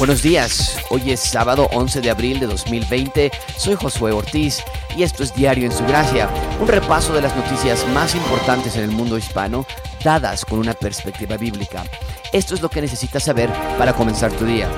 Buenos días, hoy es sábado 11 de abril de 2020, soy Josué Ortiz y esto es Diario en su Gracia, un repaso de las noticias más importantes en el mundo hispano dadas con una perspectiva bíblica. Esto es lo que necesitas saber para comenzar tu día.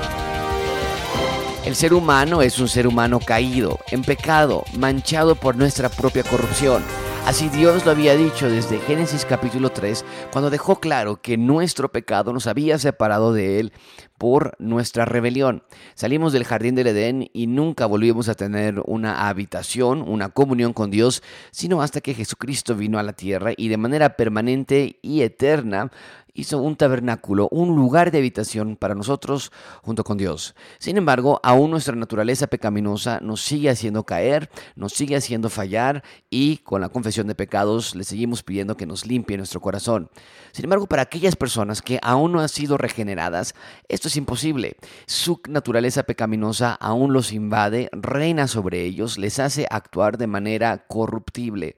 El ser humano es un ser humano caído, en pecado, manchado por nuestra propia corrupción. Así Dios lo había dicho desde Génesis capítulo 3, cuando dejó claro que nuestro pecado nos había separado de Él por nuestra rebelión. Salimos del jardín del Edén y nunca volvimos a tener una habitación, una comunión con Dios, sino hasta que Jesucristo vino a la tierra y de manera permanente y eterna hizo un tabernáculo, un lugar de habitación para nosotros junto con Dios. Sin embargo, aún nuestra naturaleza pecaminosa nos sigue haciendo caer, nos sigue haciendo fallar y con la confesión de pecados le seguimos pidiendo que nos limpie nuestro corazón. Sin embargo, para aquellas personas que aún no han sido regeneradas, esto es imposible. Su naturaleza pecaminosa aún los invade, reina sobre ellos, les hace actuar de manera corruptible.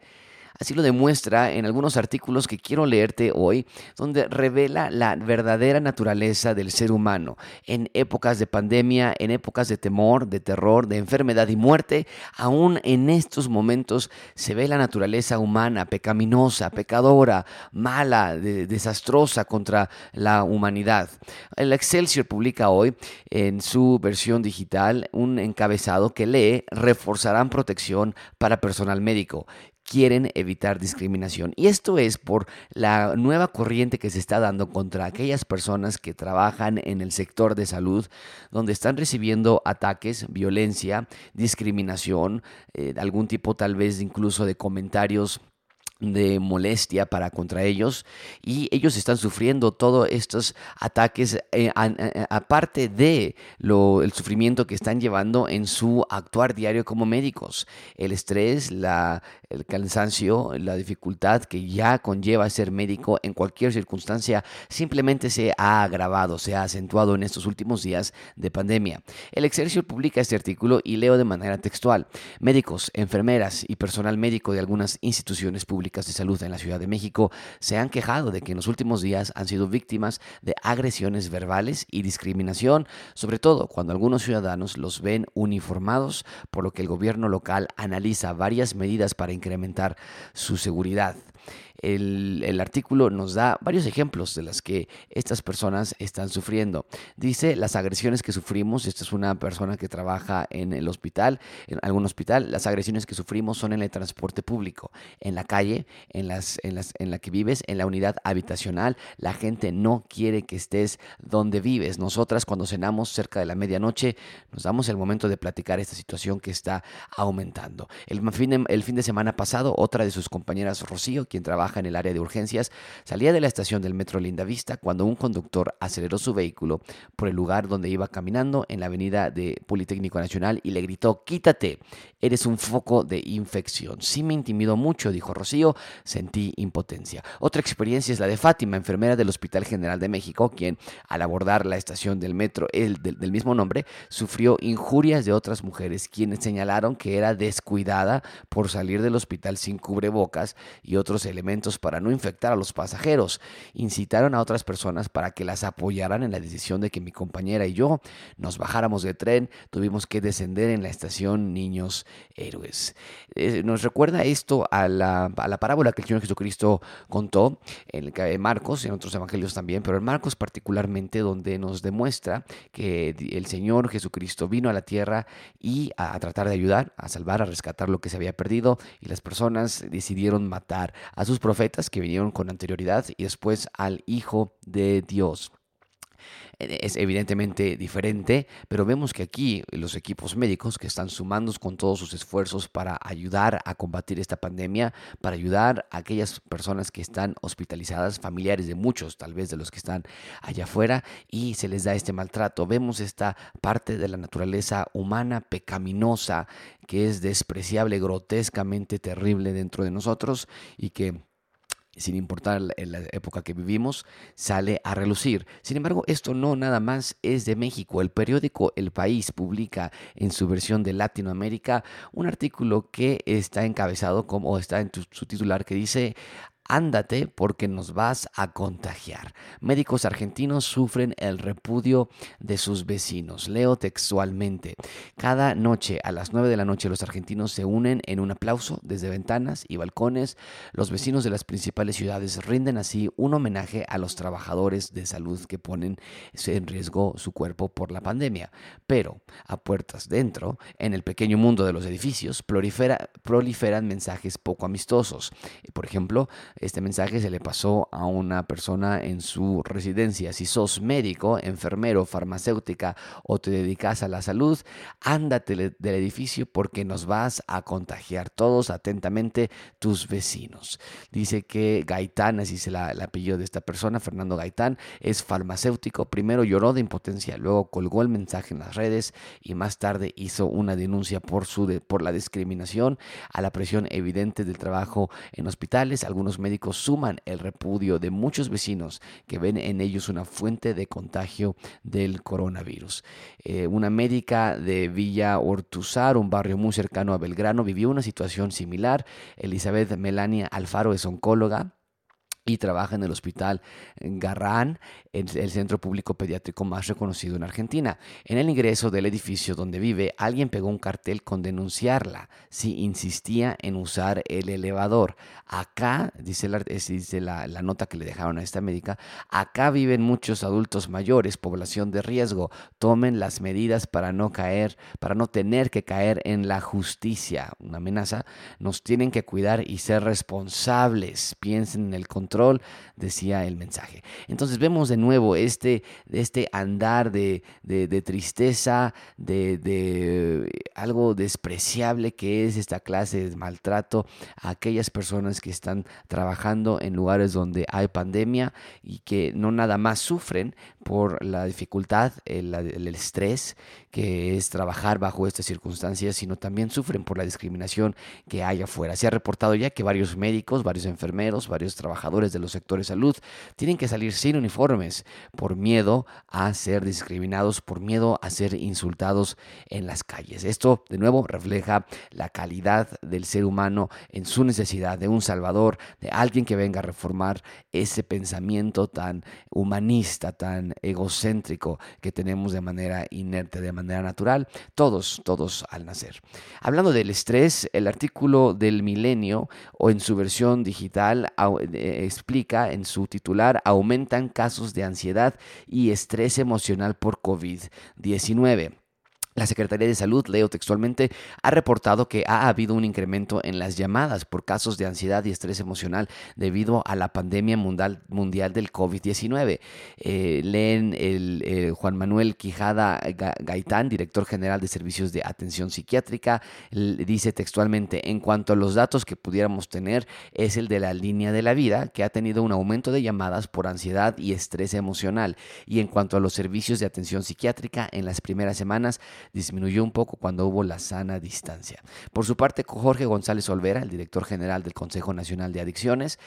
Así lo demuestra en algunos artículos que quiero leerte hoy, donde revela la verdadera naturaleza del ser humano. En épocas de pandemia, en épocas de temor, de terror, de enfermedad y muerte, aún en estos momentos se ve la naturaleza humana pecaminosa, pecadora, mala, desastrosa contra la humanidad. El Excelsior publica hoy en su versión digital un encabezado que lee reforzarán protección para personal médico quieren evitar discriminación. Y esto es por la nueva corriente que se está dando contra aquellas personas que trabajan en el sector de salud, donde están recibiendo ataques, violencia, discriminación, eh, algún tipo tal vez incluso de comentarios de molestia para contra ellos y ellos están sufriendo todos estos ataques eh, eh, aparte de lo, el sufrimiento que están llevando en su actuar diario como médicos. El estrés la, el cansancio la dificultad que ya conlleva ser médico en cualquier circunstancia simplemente se ha agravado se ha acentuado en estos últimos días de pandemia. El Excelsior publica este artículo y leo de manera textual. Médicos enfermeras y personal médico de algunas instituciones públicas de salud en la Ciudad de México se han quejado de que en los últimos días han sido víctimas de agresiones verbales y discriminación, sobre todo cuando algunos ciudadanos los ven uniformados, por lo que el gobierno local analiza varias medidas para incrementar su seguridad. El, artículo nos da varios ejemplos de las que estas personas están sufriendo. Dice las agresiones que sufrimos, esta es una persona que trabaja en el hospital, en algún hospital, las agresiones que sufrimos son en el transporte público, en la calle, en, las, en, las, en la que vives, en la unidad habitacional. La gente no quiere que estés donde vives. Nosotras cuando cenamos cerca de la medianoche nos damos el momento de platicar esta situación que está aumentando. El fin de, el fin de semana pasado, otra de sus compañeras, Rocío, quien trabaja en el área de urgencias, salía de la estación del metro Lindavista cuando un conductor aceleró su vehículo por el lugar donde iba caminando en la avenida de Politécnico Nacional y le gritó, quítate, eres un foco de infección. Sí me intimidó mucho, dijo Rocío, sentí impotencia. Otra experiencia es la de Fátima, enfermera del Hospital General de México, quien al abordar la estación del metro el, del, del mismo nombre, sufrió injurias de otras mujeres, quienes señalaron que era descuidada por salir del hospital sin cubrebocas y otros elementos para no infectar a los pasajeros. Incitaron a otras personas para que las apoyaran en la decisión de que mi compañera y yo nos bajáramos de tren. Tuvimos que descender en la estación Niños Héroes. Eh, nos recuerda esto a la, a la, parábola que el Señor Jesucristo contó en el Marcos, en otros evangelios también, pero en Marcos particularmente, donde nos demuestra que el Señor Jesucristo vino a la tierra y a tratar de ayudar, a salvar, a rescatar lo que se había perdido, y las personas decidieron matar a sus profetas que vinieron con anterioridad y después al Hijo de Dios eh, es evidentemente diferente, pero vemos que aquí los equipos médicos que están sumando con todos sus esfuerzos para ayudar a combatir esta pandemia, para ayudar a aquellas personas que están hospitalizadas, familiares de muchos tal vez de los que están allá afuera, y se les da este maltrato. Vemos esta parte de la naturaleza humana pecaminosa que es despreciable, grotescamente terrible dentro de nosotros y que sin importar la época que vivimos, sale a relucir. Sin embargo, esto no nada más es de México. El periódico El País publica en su versión de Latinoamérica un artículo que está encabezado como, o está en su titular que dice ándate porque nos vas a contagiar. Médicos argentinos sufren el repudio de sus vecinos. Leo textualmente. Cada noche a las 9 de la noche los argentinos se unen en un aplauso desde ventanas y balcones. Los vecinos de las principales ciudades rinden así un homenaje a los trabajadores de salud que ponen en riesgo su cuerpo por la pandemia. Pero a puertas dentro, en el pequeño mundo de los edificios, proliferan mensajes poco amistosos. Por ejemplo, este mensaje se le pasó a una persona en su residencia. Si sos médico, enfermero, farmacéutica o te dedicas a la salud, ándate del edificio porque nos vas a contagiar todos atentamente tus vecinos. Dice que Gaitán, así se la, el apellido de esta persona, Fernando Gaitán, es farmacéutico. Primero lloró de impotencia, luego colgó el mensaje en las redes y más tarde hizo una denuncia por, su por la discriminación a la presión evidente del trabajo en hospitales. Algunos médicos suman el repudio de muchos vecinos que ven en ellos una fuente de contagio del coronavirus. Eh, una médica de Villa Ortuzar, un barrio muy cercano a Belgrano, vivió una situación similar. Elizabeth Melania Alfaro es oncóloga y trabaja en el Hospital Garrán, el, centro público pediátrico más reconocido en Argentina. En el ingreso del edificio donde vive, alguien pegó un cartel con denunciarla si insistía en usar el elevador. Acá, dice, la, dice la, la nota que le dejaron a esta médica, acá viven muchos adultos mayores, población de riesgo. Tomen las medidas para no caer, para no tener que caer en la justicia. Una amenaza. Nos tienen que cuidar y ser responsables. Piensen en el control decía el mensaje. Entonces vemos de nuevo este, este andar de, tristeza, de, algo despreciable que es esta clase de maltrato a aquellas personas que están trabajando en lugares donde hay pandemia y que no nada más sufren por la dificultad, el estrés que es trabajar bajo estas circunstancias, sino también sufren por la discriminación que hay afuera. Se ha reportado ya que varios médicos, varios enfermeros, varios trabajadores de los sectores salud tienen que salir sin uniformes por miedo a ser discriminados, por miedo a ser insultados en las calles. Esto, de nuevo, refleja la calidad del ser humano en su necesidad de un salvador, de alguien que venga a reformar ese pensamiento tan humanista, tan egocéntrico que tenemos de manera inerte, de manera natural, todos, todos al nacer. Hablando del estrés, el artículo del milenio o en su versión digital eh, explica en su titular, aumentan casos de ansiedad y estrés emocional por COVID-19. La Secretaría de Salud, leo textualmente, ha reportado que ha habido un incremento en las llamadas por casos de ansiedad y estrés emocional debido a la pandemia mundial, mundial del COVID-19. Eh, leen el, Juan Manuel Quijada Gaitán, director general de Servicios de Atención Psiquiátrica, dice textualmente, en cuanto a los datos que pudiéramos tener, es el de la línea de la vida, que ha tenido un aumento de llamadas por ansiedad y estrés emocional. Y en cuanto a los servicios de atención psiquiátrica, en las primeras semanas, disminuyó un poco cuando hubo la sana distancia. Por su parte, Jorge González Olvera, el director general del Consejo Nacional de Adicciones,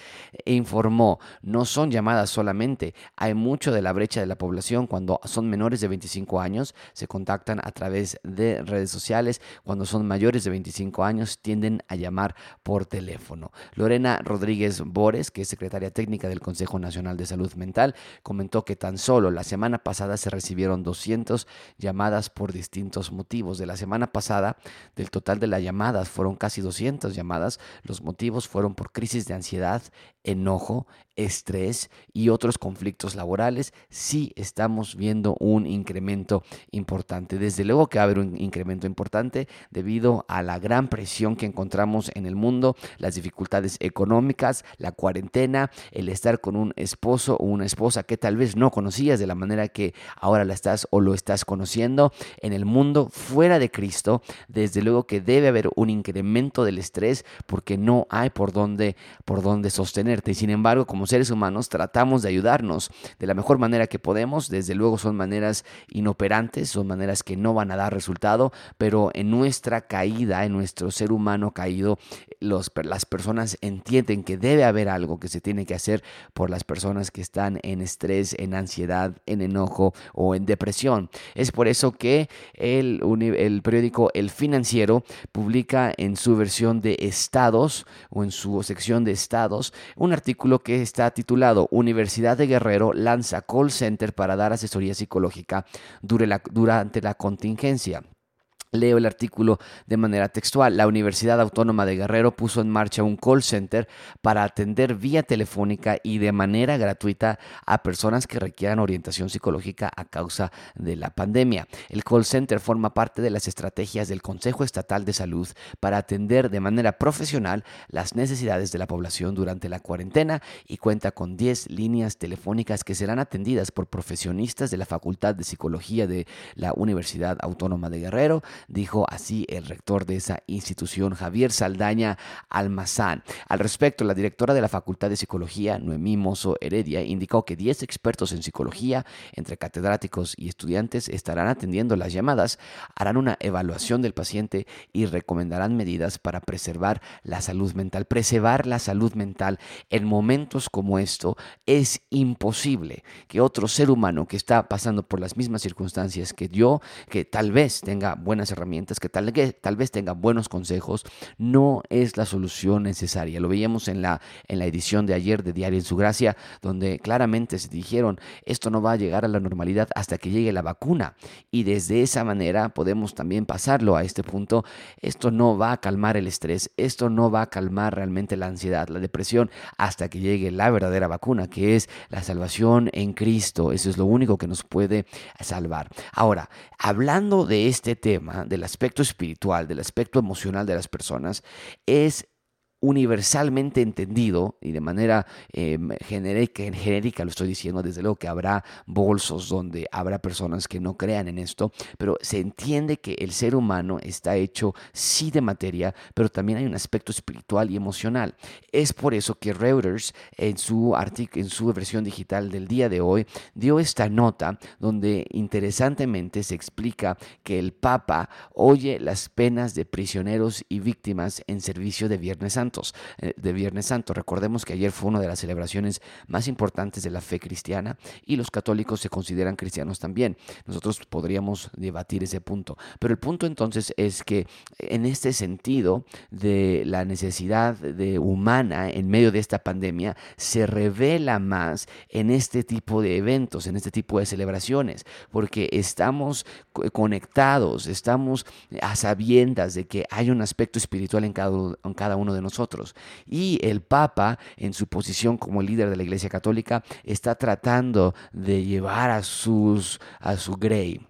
informó, no son llamadas solamente, hay mucho de la brecha de la población cuando son menores de 25 años, se contactan a través de redes sociales, cuando son mayores de 25 años tienden a llamar por teléfono. Lorena Rodríguez Bores, que es secretaria técnica del Consejo Nacional de Salud Mental, comentó que tan solo la semana pasada se recibieron 200 llamadas por distintos motivos. De la semana pasada, del total de las llamadas, fueron casi 200 llamadas. Los motivos fueron por crisis de ansiedad, enojo, estrés y otros conflictos laborales, sí estamos viendo un incremento importante. Desde luego que va a haber un incremento importante debido a la gran presión que encontramos en el mundo, las dificultades económicas, la cuarentena, el estar con un esposo o una esposa que tal vez no conocías de la manera que ahora la estás o lo estás conociendo en el mundo fuera de Cristo. Desde luego que debe haber un incremento del estrés porque no hay por dónde por dónde sostenerte. Sin embargo, como seres humanos tratamos de ayudarnos de la mejor manera que podemos. Desde luego son maneras inoperantes, son maneras que no van a dar resultado, pero en nuestra caída, en nuestro ser humano caído, los, las personas entienden que debe haber algo que se tiene que hacer por las personas que están en estrés, en ansiedad, en enojo o en depresión. Es por eso que el, el periódico El Financiero publica en su versión de estados o en su sección de estados un artículo que está titulado Universidad de Guerrero lanza call center para dar asesoría psicológica durante la contingencia. Leo el artículo de manera textual. La Universidad Autónoma de Guerrero puso en marcha un call center para atender vía telefónica y de manera gratuita a personas que requieran orientación psicológica a causa de la pandemia. El call center forma parte de las estrategias del Consejo Estatal de Salud para atender de manera profesional las necesidades de la población durante la cuarentena y cuenta con 10 líneas telefónicas que serán atendidas por profesionistas de la Facultad de Psicología de la Universidad Autónoma de Guerrero dijo así el rector de esa institución, Javier Saldaña Almazán. Al respecto, la directora de la Facultad de Psicología, Noemí Mozo Heredia, indicó que 10 expertos en psicología, entre catedráticos y estudiantes, estarán atendiendo las llamadas, harán una evaluación del paciente y recomendarán medidas para preservar la salud mental. Preservar la salud mental en momentos como esto es imposible que otro ser humano que está pasando por las mismas circunstancias que yo, que tal vez tenga buenas herramientas, que tal, que tal vez tengan buenos consejos, no es la solución necesaria. Lo veíamos en la, en la edición de ayer de Diario en su Gracia, donde claramente se dijeron, esto no va a llegar a la normalidad hasta que llegue la vacuna. Y desde esa manera podemos también pasarlo a este punto. Esto no va a calmar el estrés, esto no va a calmar realmente la ansiedad, la depresión, hasta que llegue la verdadera vacuna, que es la salvación en Cristo. Eso es lo único que nos puede salvar. Ahora, hablando de este tema, del aspecto espiritual, del aspecto emocional de las personas, es universalmente entendido y de manera em, genérica, lo estoy diciendo, desde luego que habrá bolsos donde habrá personas que no crean en esto, pero se entiende que el ser humano está hecho sí de materia, pero también hay un aspecto espiritual y emocional. Es por eso que Reuters en su artículo, en su versión digital del día de hoy dio esta nota donde interesantemente se explica que el Papa oye las penas de prisioneros y víctimas en servicio de Viernes Santo eh, de Viernes Santo. Recordemos que ayer fue una de las celebraciones más importantes de la fe cristiana y los católicos se consideran cristianos también. Nosotros podríamos debatir ese punto. Pero el punto entonces es que en este sentido de la necesidad de humana en medio de esta pandemia se revela más en este tipo de eventos, en este tipo de celebraciones, porque estamos conectados, estamos a sabiendas de que hay un aspecto espiritual en cada, en cada uno de nosotros y el Papa, en su posición como líder de la Iglesia Católica, está tratando de llevar a, sus, a su grey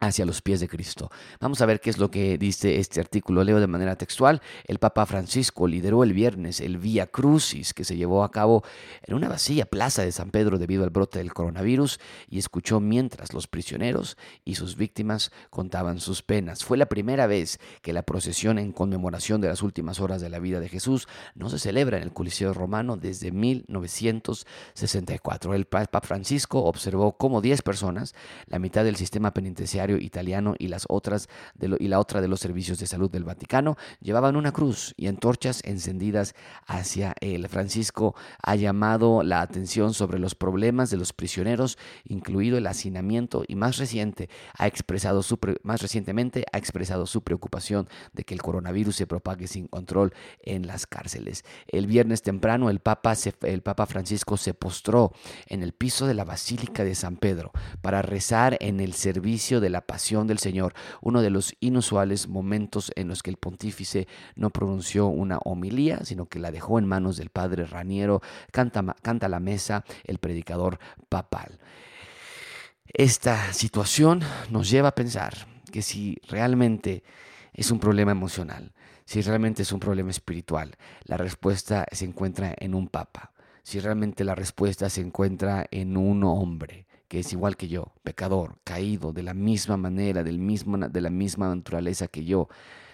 hacia los pies de Cristo. Vamos a ver qué es lo que dice este artículo. Leo de manera textual. El Papa Francisco lideró el viernes el Via Crucis que se llevó a cabo en una vacía plaza de San Pedro debido al brote del coronavirus y escuchó mientras los prisioneros y sus víctimas contaban sus penas. Fue la primera vez que la procesión en conmemoración de las últimas horas de la vida de Jesús no se celebra en el Coliseo Romano desde 1964. El Papa Francisco observó cómo 10 personas, la mitad del sistema penitenciario italiano y, las otras y la otra de los servicios de salud del Vaticano llevaban una cruz y antorchas encendidas hacia él. Francisco ha llamado la atención sobre los problemas de los prisioneros, incluido el hacinamiento, y más, reciente, ha expresado su más recientemente ha expresado su preocupación de que el coronavirus se propague sin control en las cárceles. El viernes temprano el Papa, el Papa Francisco se postró en el piso de la Basílica de San Pedro para rezar en el servicio de la pasión del Señor, uno de los inusuales momentos en los que el pontífice no pronunció una homilía, sino que la dejó en manos del padre Raniero, canta, canta la mesa el predicador papal. Esta situación nos lleva a pensar que si realmente es un problema emocional, si realmente es un problema espiritual, la respuesta se encuentra en un papa. Si realmente la respuesta se encuentra en un hombre, que es igual que yo, pecador, caído de la misma manera, del mismo, de la misma naturaleza que yo,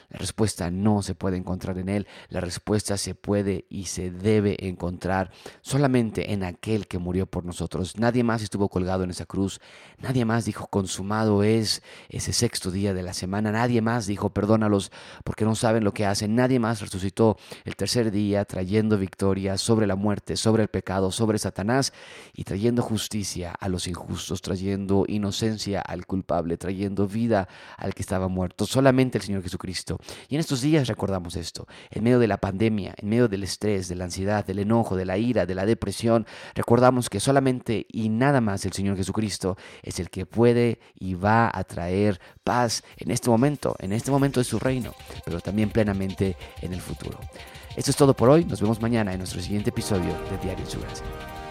la respuesta no se puede encontrar en Él, la respuesta se puede y se debe encontrar solamente en aquel que murió por nosotros. Nadie más estuvo colgado en esa cruz, nadie más dijo consumado es ese sexto día de la semana, nadie más dijo perdónalos porque no saben lo que hacen, nadie más resucitó el tercer día trayendo victoria sobre la muerte, sobre el pecado, sobre Satanás y trayendo justicia a los injustos, trayendo inocencia al culpable, trayendo vida al que estaba muerto. Solamente el Señor Jesucristo Y en estos días recordamos esto, en medio de la pandemia, en medio del estrés, de la ansiedad, del enojo, de la ira, de la depresión, recordamos que solamente y nada más el Señor Jesucristo es el que puede y va a traer paz en este momento, en este momento de su reino, pero también plenamente en el futuro. Esto es todo por hoy, nos vemos mañana en nuestro siguiente episodio de Diario en su Gracia.